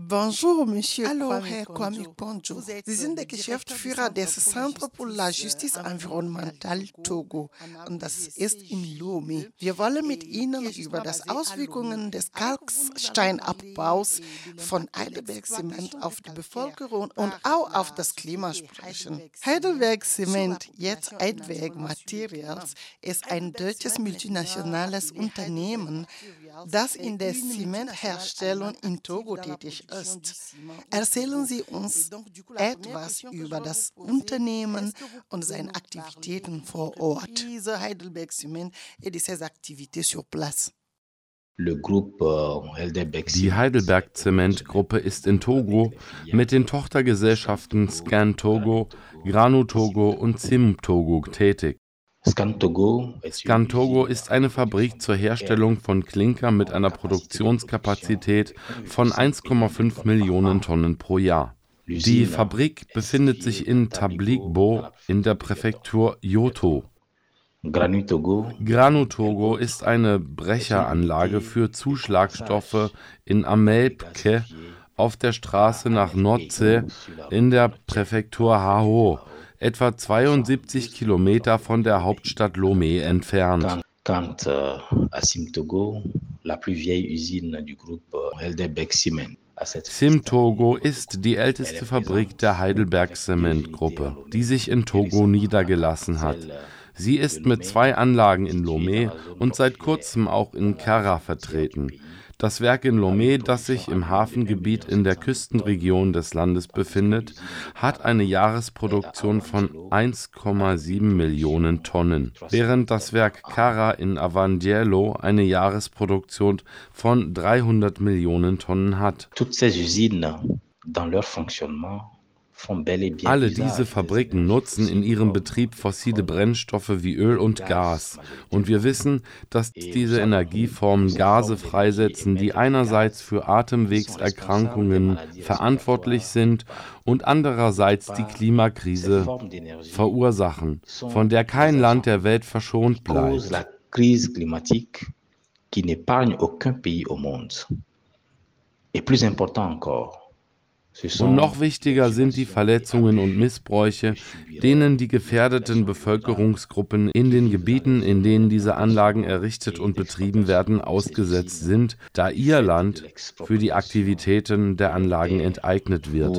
Bonjour, Monsieur Hallo, Herr Kwame Ponjo. Sie sind der Geschäftsführer des Centre pour la Justice Environnementale Togo. und das ist in Lomé. Wir wollen mit Ihnen über das Auswirkungen des Kalksteinabbaus von Heidelberg Zement auf die Bevölkerung und auch auf das Klima sprechen. Heidelberg Zement, jetzt Heidelberg Materials, ist ein deutsches multinationales Unternehmen, das in der Zementherstellung in Togo tätig ist. Erzählen Sie uns etwas über das Unternehmen und seine Aktivitäten vor Ort. Heidelberg Cement et de ses activités sur place. Euh, Die Heidelberg Zement Gruppe ist in Togo mit den Tochtergesellschaften Scan Togo, Granu Togo und Sim Togo tätig. Scantogo ist eine Fabrik zur Herstellung von Klinker mit einer Produktionskapazität von 1,5 Millionen Tonnen pro Jahr. Die Fabrik befindet sich in Tabligbo in der Präfektur Yoto. Granutogo ist eine Brecheranlage für Zuschlagstoffe in Amelpke auf der Straße nach Notze in der Präfektur Hao etwa 72 Kilometer von der Hauptstadt Lomé entfernt. Quant euh, à Simtogo, la plus vieille usine du groupe euh, Heidelberg Cement. Simtogo ist die älteste Fabrik der Heidelberg Cement Gruppe, die sich in Togo niedergelassen hat. Sie ist mit zwei Anlagen in Lomé und seit kurzem auch in Kara vertreten. Das Werk in Lomé, das sich im Hafengebiet in der Küstenregion des Landes befindet, hat eine Jahresproduktion von 1,7 Millionen Tonnen, während das Werk Cara in Avandiello eine Jahresproduktion von 300 Millionen Tonnen hat. Toutes ces usines, dans leur fonctionnement, alle diese Fabriken nutzen in ihrem Betrieb fossile Brennstoffe wie Öl und Gas. Und wir wissen, dass diese Energieformen Gase freisetzen, die einerseits für Atemwegserkrankungen verantwortlich sind und andererseits die Klimakrise verursachen, von der kein Land der Welt verschont bleibt. qui n'épargne aucun pays au monde. Et plus important encore, und noch wichtiger sind die Verletzungen und Missbräuche, denen die gefährdeten Bevölkerungsgruppen in den Gebieten, in denen diese Anlagen errichtet und betrieben werden, ausgesetzt sind, da ihr Land für die Aktivitäten der Anlagen enteignet wird.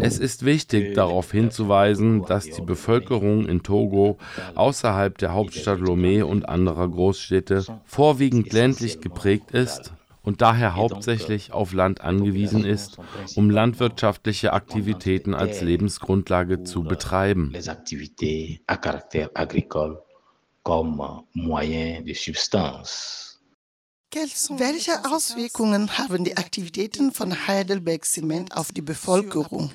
Es ist wichtig darauf hinzuweisen, dass die Bevölkerung in Togo außerhalb der Hauptstadt Lomé und anderer Großstädte vorwiegend ländlich geprägt ist und daher hauptsächlich auf Land angewiesen ist, um landwirtschaftliche Aktivitäten als Lebensgrundlage zu betreiben. Comme moyen de substance. Welche Auswirkungen haben die Aktivitäten von Heidelberg Zement auf die Bevölkerung?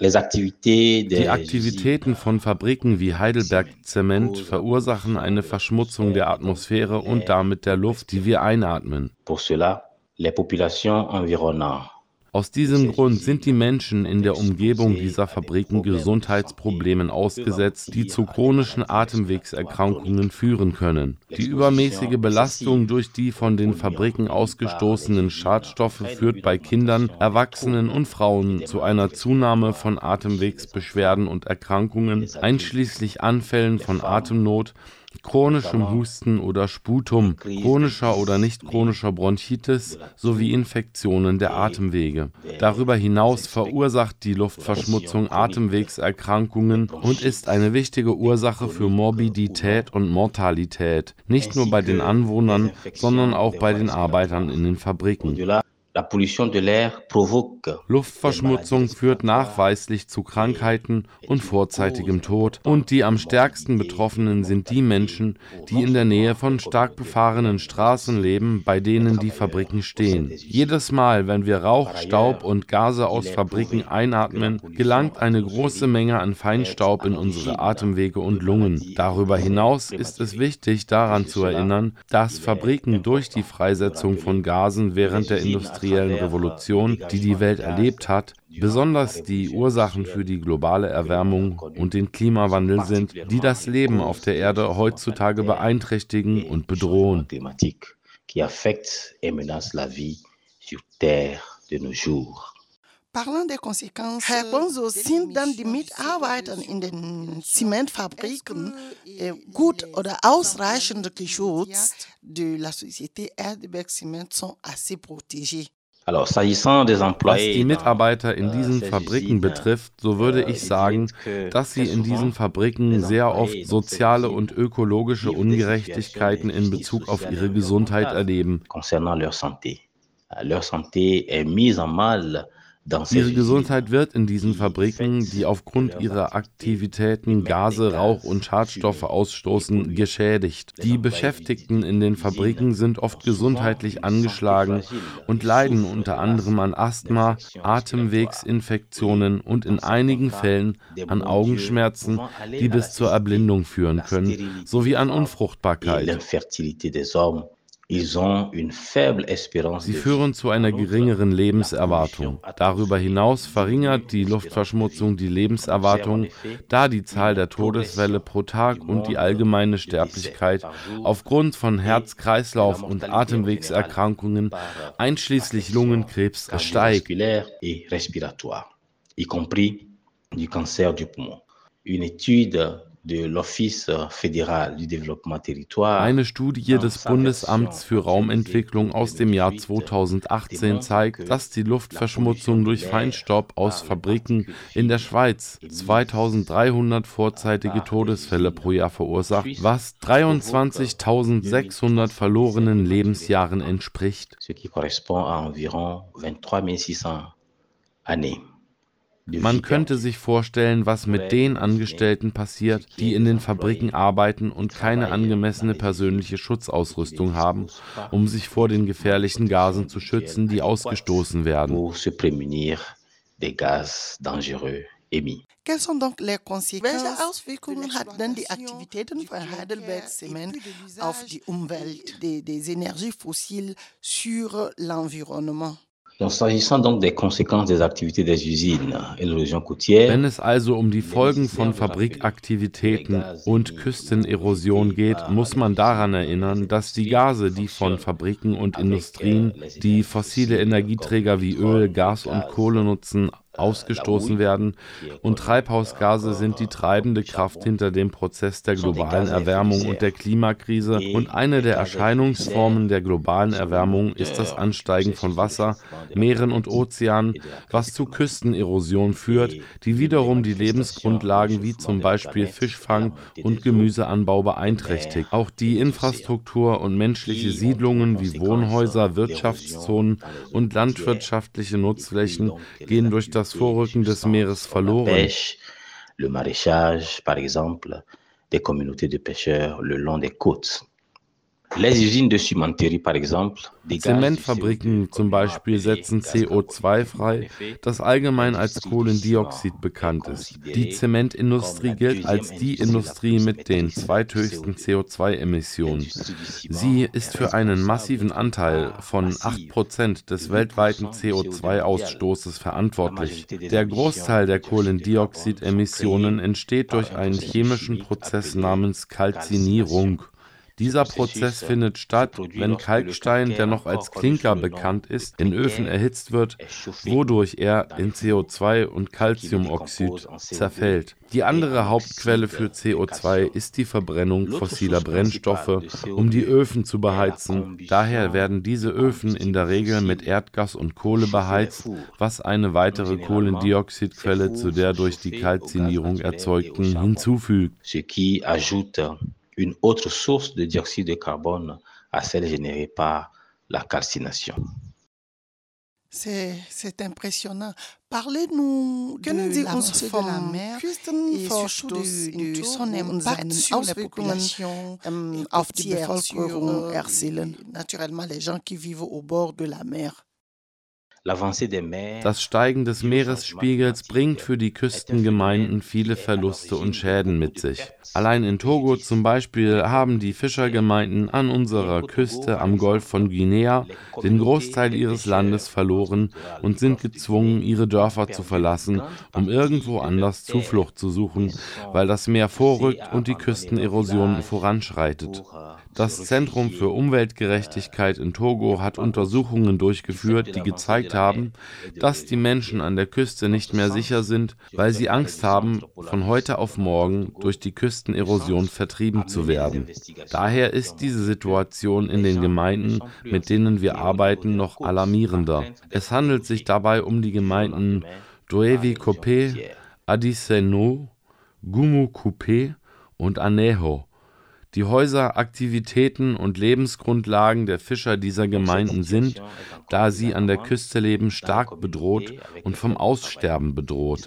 Die Aktivitäten von Fabriken wie Heidelberg Zement verursachen eine Verschmutzung der Atmosphäre und damit der Luft, die wir einatmen. Pour cela, les populations environnantes aus diesem Grund sind die Menschen in der Umgebung dieser Fabriken Gesundheitsproblemen ausgesetzt, die zu chronischen Atemwegserkrankungen führen können. Die übermäßige Belastung durch die von den Fabriken ausgestoßenen Schadstoffe führt bei Kindern, Erwachsenen und Frauen zu einer Zunahme von Atemwegsbeschwerden und Erkrankungen, einschließlich Anfällen von Atemnot, chronischem Husten oder Sputum, chronischer oder nicht chronischer Bronchitis sowie Infektionen der Atemwege. Darüber hinaus verursacht die Luftverschmutzung Atemwegserkrankungen und ist eine wichtige Ursache für Morbidität und Mortalität, nicht nur bei den Anwohnern, sondern auch bei den Arbeitern in den Fabriken. Luftverschmutzung führt nachweislich zu Krankheiten und vorzeitigem Tod. und die am stärksten Betroffenen sind die Menschen, die in der Nähe von stark befahrenen Straßen leben, bei denen die Fabriken stehen. Jedes Mal, wenn wir Rauch, Staub und Gase aus Fabriken einatmen, gelangt eine große Menge an Feinstaub in unsere Atemwege und Lungen. Darüber hinaus ist es wichtig daran zu erinnern, dass Fabriken durch die Freisetzung von Gasen während der Industrie industriellen Revolution, die die Welt erlebt hat, besonders die Ursachen für die globale Erwärmung und den Klimawandel sind, die das Leben auf der Erde heutzutage beeinträchtigen und bedrohen. Parlant der Konsequenzen, Herr Bonzo, sind dann die Mitarbeiter in den Zementfabriken äh, gut oder ausreichend geschützt? De la Société Erdeberg Cement sont assez protégés. Was die Mitarbeiter in diesen Fabriken betrifft, so würde ich sagen, dass sie in diesen Fabriken sehr oft soziale und ökologische Ungerechtigkeiten in Bezug auf ihre Gesundheit erleben. Leur santé est mise en mal Ihre Gesundheit wird in diesen Fabriken, die aufgrund ihrer Aktivitäten Gase, Rauch und Schadstoffe ausstoßen, geschädigt. Die Beschäftigten in den Fabriken sind oft gesundheitlich angeschlagen und leiden unter anderem an Asthma, Atemwegsinfektionen und in einigen Fällen an Augenschmerzen, die bis zur Erblindung führen können, sowie an Unfruchtbarkeit. Sie führen zu einer geringeren Lebenserwartung. Darüber hinaus verringert die Luftverschmutzung die Lebenserwartung, da die Zahl der Todesfälle pro Tag und die allgemeine Sterblichkeit aufgrund von Herz-Kreislauf- und Atemwegserkrankungen, einschließlich Lungenkrebs, steigt. y compris du cancer du poumon. Une étude eine Studie des Bundesamts für Raumentwicklung aus dem Jahr 2018 zeigt, dass die Luftverschmutzung durch Feinstaub aus Fabriken in der Schweiz 2300 vorzeitige Todesfälle pro Jahr verursacht, was 23.600 verlorenen Lebensjahren entspricht. Ce qui correspond à environ 23 années. Man könnte sich vorstellen, was mit den Angestellten passiert, die in den Fabriken arbeiten und keine angemessene persönliche Schutzausrüstung haben, um sich vor den gefährlichen Gasen zu schützen, die ausgestoßen werden. Welche Auswirkungen hat denn die Aktivitäten von Heidelberg Cement auf die Umwelt, des, des Energies fossiles sur l'environnement? Wenn es also um die Folgen von Fabrikaktivitäten und Küstenerosion geht, muss man daran erinnern, dass die Gase, die von Fabriken und Industrien, die fossile Energieträger wie Öl, Gas und Kohle nutzen, ausgestoßen werden und Treibhausgase sind die treibende Kraft hinter dem Prozess der globalen Erwärmung und der Klimakrise und eine der Erscheinungsformen der globalen Erwärmung ist das Ansteigen von Wasser, Meeren und Ozeanen, was zu Küstenerosion führt, die wiederum die Lebensgrundlagen wie zum Beispiel Fischfang und Gemüseanbau beeinträchtigt. Auch die Infrastruktur und menschliche Siedlungen wie Wohnhäuser, Wirtschaftszonen und landwirtschaftliche Nutzflächen gehen durch das das Vorrücken des Meeres verloren. Le maraîchage, par exemple, des communautés de pêcheurs le long des côtes. Zementfabriken zum Beispiel setzen CO2 frei, das allgemein als Kohlendioxid bekannt ist. Die Zementindustrie gilt als die Industrie mit den zweithöchsten CO2-Emissionen. Sie ist für einen massiven Anteil von 8% des weltweiten CO2-Ausstoßes verantwortlich. Der Großteil der Kohlendioxidemissionen entsteht durch einen chemischen Prozess namens Kalzinierung. Dieser Prozess findet statt, wenn Kalkstein, der noch als Klinker bekannt ist, in Öfen erhitzt wird, wodurch er in CO2 und Calciumoxid zerfällt. Die andere Hauptquelle für CO2 ist die Verbrennung fossiler Brennstoffe, um die Öfen zu beheizen. Daher werden diese Öfen in der Regel mit Erdgas und Kohle beheizt, was eine weitere Kohlendioxidquelle zu der durch die Kalzinierung erzeugten hinzufügt une autre source de dioxyde de carbone à celle générée par la calcination. C'est impressionnant. Parlez-nous de l'avancée de la mer et surtout du, du son impact sur les populations auf die Bevölkerung. Naturellement, les gens qui vivent au bord de la mer. Das Steigen des Meeresspiegels bringt für die Küstengemeinden viele Verluste und Schäden mit sich. Allein in Togo zum Beispiel haben die Fischergemeinden an unserer Küste am Golf von Guinea den Großteil ihres Landes verloren und sind gezwungen, ihre Dörfer zu verlassen, um irgendwo anders Zuflucht zu suchen, weil das Meer vorrückt und die Küstenerosion voranschreitet. Das Zentrum für Umweltgerechtigkeit in Togo hat Untersuchungen durchgeführt, die gezeigt haben, dass die Menschen an der Küste nicht mehr sicher sind, weil sie Angst haben, von heute auf morgen durch die Küstenerosion vertrieben zu werden. Daher ist diese Situation in den Gemeinden, mit denen wir arbeiten, noch alarmierender. Es handelt sich dabei um die Gemeinden Doevi Kopé, Adiseno, Gumu Coupé und Aneho. Die Häuser, Aktivitäten und Lebensgrundlagen der Fischer dieser Gemeinden sind, da sie an der Küste leben, stark bedroht und vom Aussterben bedroht.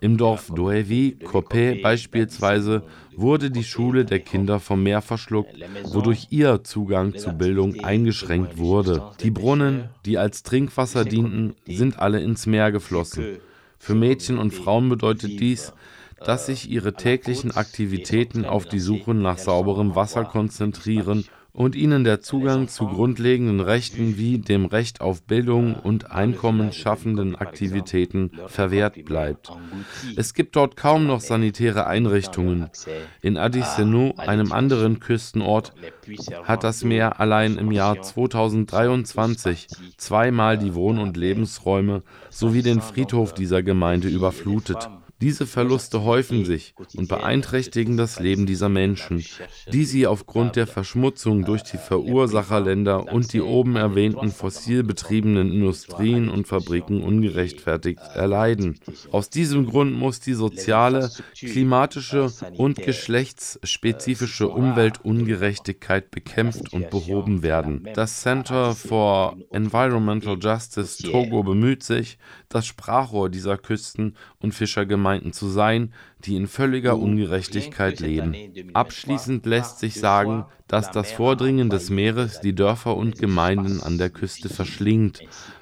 Im Dorf Doevi, Kopé beispielsweise, wurde die Schule der Kinder vom Meer verschluckt, wodurch ihr Zugang zu Bildung eingeschränkt wurde. Die Brunnen, die als Trinkwasser dienten, sind alle ins Meer geflossen. Für Mädchen und Frauen bedeutet dies, dass sich ihre täglichen Aktivitäten auf die Suche nach sauberem Wasser konzentrieren und ihnen der Zugang zu grundlegenden Rechten wie dem Recht auf Bildung und einkommensschaffenden Aktivitäten verwehrt bleibt. Es gibt dort kaum noch sanitäre Einrichtungen. In Adisenu, einem anderen Küstenort, hat das Meer allein im Jahr 2023 zweimal die Wohn- und Lebensräume sowie den Friedhof dieser Gemeinde überflutet. Diese Verluste häufen sich und beeinträchtigen das Leben dieser Menschen, die sie aufgrund der Verschmutzung durch die Verursacherländer und die oben erwähnten fossil betriebenen Industrien und Fabriken ungerechtfertigt erleiden. Aus diesem Grund muss die soziale, klimatische und geschlechtsspezifische Umweltungerechtigkeit bekämpft und behoben werden. Das Center for Environmental Justice Togo bemüht sich, das Sprachrohr dieser Küsten- und Fischergemeinden zu sein, die in völliger Ungerechtigkeit leben. Abschließend lässt sich sagen, dass das Vordringen des Meeres die Dörfer und Gemeinden an der Küste verschlingt,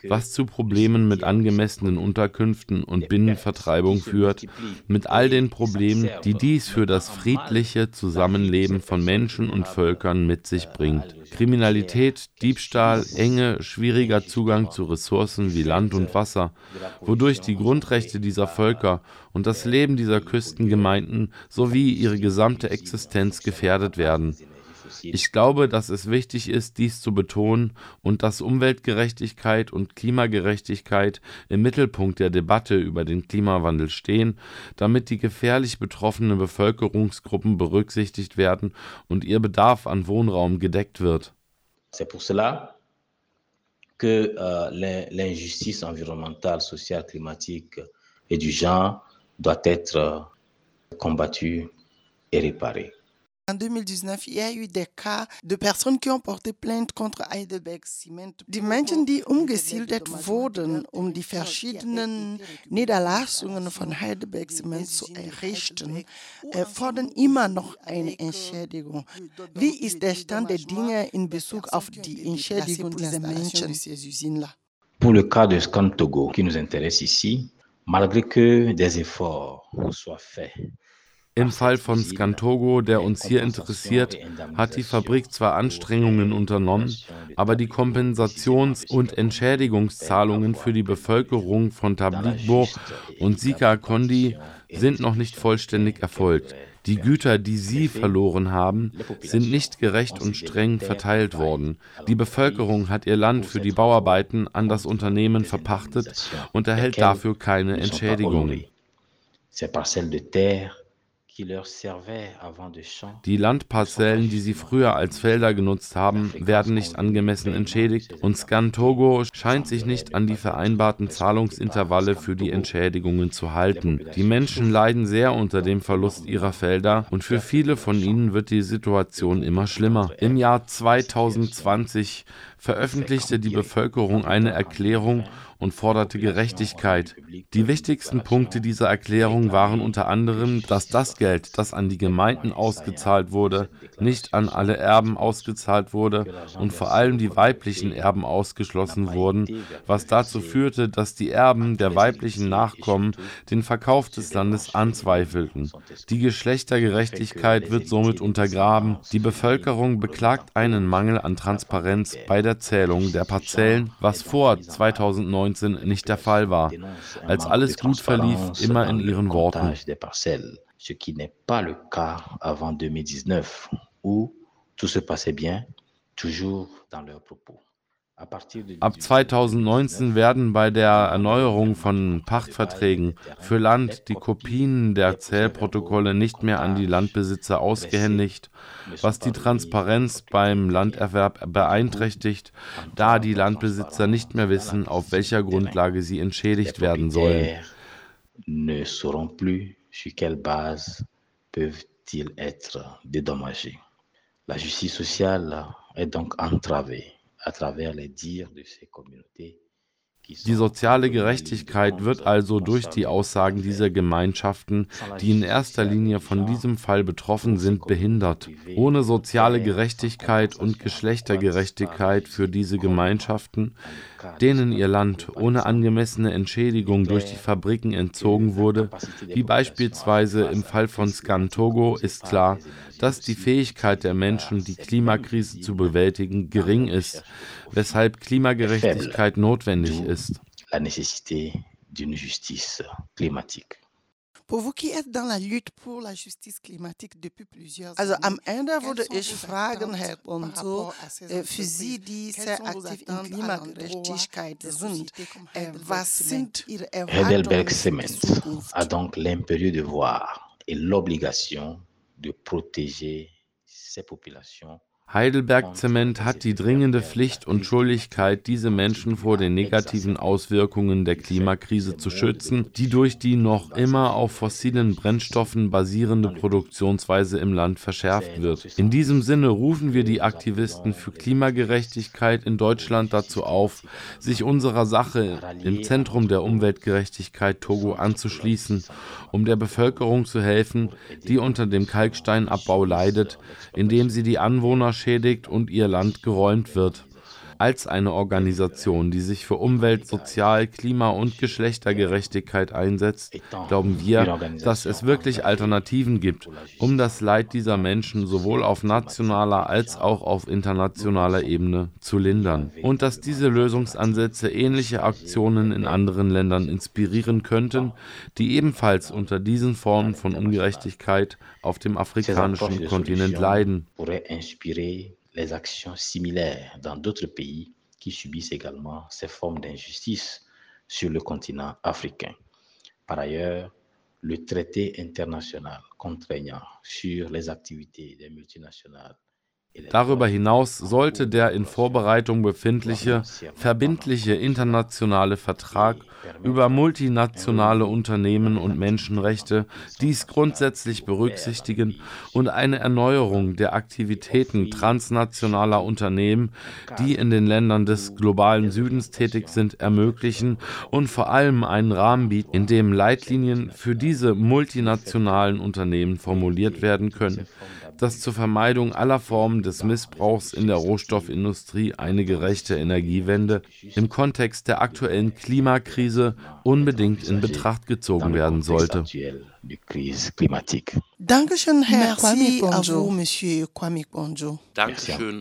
was zu Problemen mit angemessenen Unterkünften und Binnenvertreibung führt, mit all den Problemen, die dies für das friedliche Zusammenleben von Menschen und Völkern mit sich bringt. Kriminalität, Diebstahl, enge, schwieriger Zugang zu Ressourcen wie Land und Wasser, wodurch die Grundrechte dieser Völker und das Leben dieser Küstengemeinden sowie ihre gesamte Existenz gefährdet werden. Ich glaube, dass es wichtig ist, dies zu betonen und dass Umweltgerechtigkeit und Klimagerechtigkeit im Mittelpunkt der Debatte über den Klimawandel stehen, damit die gefährlich betroffenen Bevölkerungsgruppen berücksichtigt werden und ihr Bedarf an Wohnraum gedeckt wird. C'est pour que euh, l'injustice environnementale, sociale, climatique et du genre doit être combattue et réparée. En 2019, il y a eu des cas de Personen, die porté plainte contre Heidelberg Cement. Die Menschen, die umgesiedelt wurden, um die verschiedenen Niederlassungen von Heidelberg Cement zu errichten, fordern immer noch eine Entschädigung. Wie ist der Stand der Dinge in Bezug auf die Entschädigung dieser Menschen? Pour le cas de Scan Togo, qui nous intéresse ici, malgré que des efforts soient faits im Fall von Scantogo, der uns hier interessiert, hat die Fabrik zwar Anstrengungen unternommen, aber die Kompensations- und Entschädigungszahlungen für die Bevölkerung von Tabligbo und Sika Kondi sind noch nicht vollständig erfolgt. Die Güter, die sie verloren haben, sind nicht gerecht und streng verteilt worden. Die Bevölkerung hat ihr Land für die Bauarbeiten an das Unternehmen verpachtet und erhält dafür keine Entschädigungen. Die Landparzellen, die sie früher als Felder genutzt haben, werden nicht angemessen entschädigt und Scan Togo scheint sich nicht an die vereinbarten Zahlungsintervalle für die Entschädigungen zu halten. Die Menschen leiden sehr unter dem Verlust ihrer Felder und für viele von ihnen wird die Situation immer schlimmer. Im Jahr 2020 veröffentlichte die Bevölkerung eine Erklärung und forderte Gerechtigkeit. Die wichtigsten Punkte dieser Erklärung waren unter anderem, dass das Geld, das an die Gemeinden ausgezahlt wurde, nicht an alle Erben ausgezahlt wurde und vor allem die weiblichen Erben ausgeschlossen wurden, was dazu führte, dass die Erben der weiblichen Nachkommen den Verkauf des Landes anzweifelten. Die Geschlechtergerechtigkeit wird somit untergraben. Die Bevölkerung beklagt einen Mangel an Transparenz bei der Zählung der Parzellen, was vor 2019 nicht der Fall war, als alles gut verlief, immer in ihren Worten. Ce qui n'est pas le cas avant 2019, où tout se passait bien, toujours dans leurs propos. Ab 2019 werden bei der Erneuerung von Pachtverträgen für Land die Kopien der Zählprotokolle nicht mehr an die Landbesitzer ausgehändigt, was die Transparenz beim Landerwerb beeinträchtigt, da die Landbesitzer nicht mehr wissen, auf welcher Grundlage sie entschädigt werden sollen. Ne sauront plus sur quelle base peuvent-ils être dédommagés. La justice sociale est donc entravée Die soziale Gerechtigkeit wird also durch die Aussagen dieser Gemeinschaften, die in erster Linie von diesem Fall betroffen sind, behindert. Ohne soziale Gerechtigkeit und Geschlechtergerechtigkeit für diese Gemeinschaften, denen ihr Land ohne angemessene Entschädigung durch die Fabriken entzogen wurde, wie beispielsweise im Fall von Scan Togo, ist klar, dass die Fähigkeit der Menschen, die Klimakrise zu bewältigen, gering ist, weshalb Klimagerechtigkeit notwendig ist. Also am Ende würde ich fragen, Herr Bonzo, äh, für Sie, die sehr aktiv in Klimagerechtigkeit sind, äh, was sind Ihre Heidelberg Cement a donc l'impérieux devoir et l'obligation de protéger ces populations Heidelberg Zement hat die dringende Pflicht und Schuldigkeit, diese Menschen vor den negativen Auswirkungen der Klimakrise zu schützen, die durch die noch immer auf fossilen Brennstoffen basierende Produktionsweise im Land verschärft wird. In diesem Sinne rufen wir die Aktivisten für Klimagerechtigkeit in Deutschland dazu auf, sich unserer Sache im Zentrum der Umweltgerechtigkeit Togo anzuschließen, um der Bevölkerung zu helfen, die unter dem Kalksteinabbau leidet, indem sie die Anwohner beschädigt und ihr Land geräumt wird. Als eine Organisation, die sich für Umwelt, Sozial-, Klima- und Geschlechtergerechtigkeit einsetzt, glauben wir, dass es wirklich Alternativen gibt, um das Leid dieser Menschen sowohl auf nationaler als auch auf internationaler Ebene zu lindern. Und dass diese Lösungsansätze ähnliche Aktionen in anderen Ländern inspirieren könnten, die ebenfalls unter diesen Formen von Ungerechtigkeit auf dem afrikanischen Kontinent leiden. Les actions similaires dans d'autres pays qui subissent également ces formes d'injustice sur le continent africain. Par ailleurs, le traité international contraignant sur les activités des multinationales Darüber hinaus sollte der in Vorbereitung befindliche verbindliche internationale Vertrag über multinationale Unternehmen und Menschenrechte dies grundsätzlich berücksichtigen und eine Erneuerung der Aktivitäten transnationaler Unternehmen, die in den Ländern des globalen Südens tätig sind, ermöglichen und vor allem einen Rahmen bieten, in dem Leitlinien für diese multinationalen Unternehmen formuliert werden können dass zur Vermeidung aller Formen des Missbrauchs in der Rohstoffindustrie eine gerechte Energiewende im Kontext der aktuellen Klimakrise unbedingt in Betracht gezogen werden sollte. Dankeschön, Herr Kwame Bonjo, Monsieur Kwame Bonjo. Dankeschön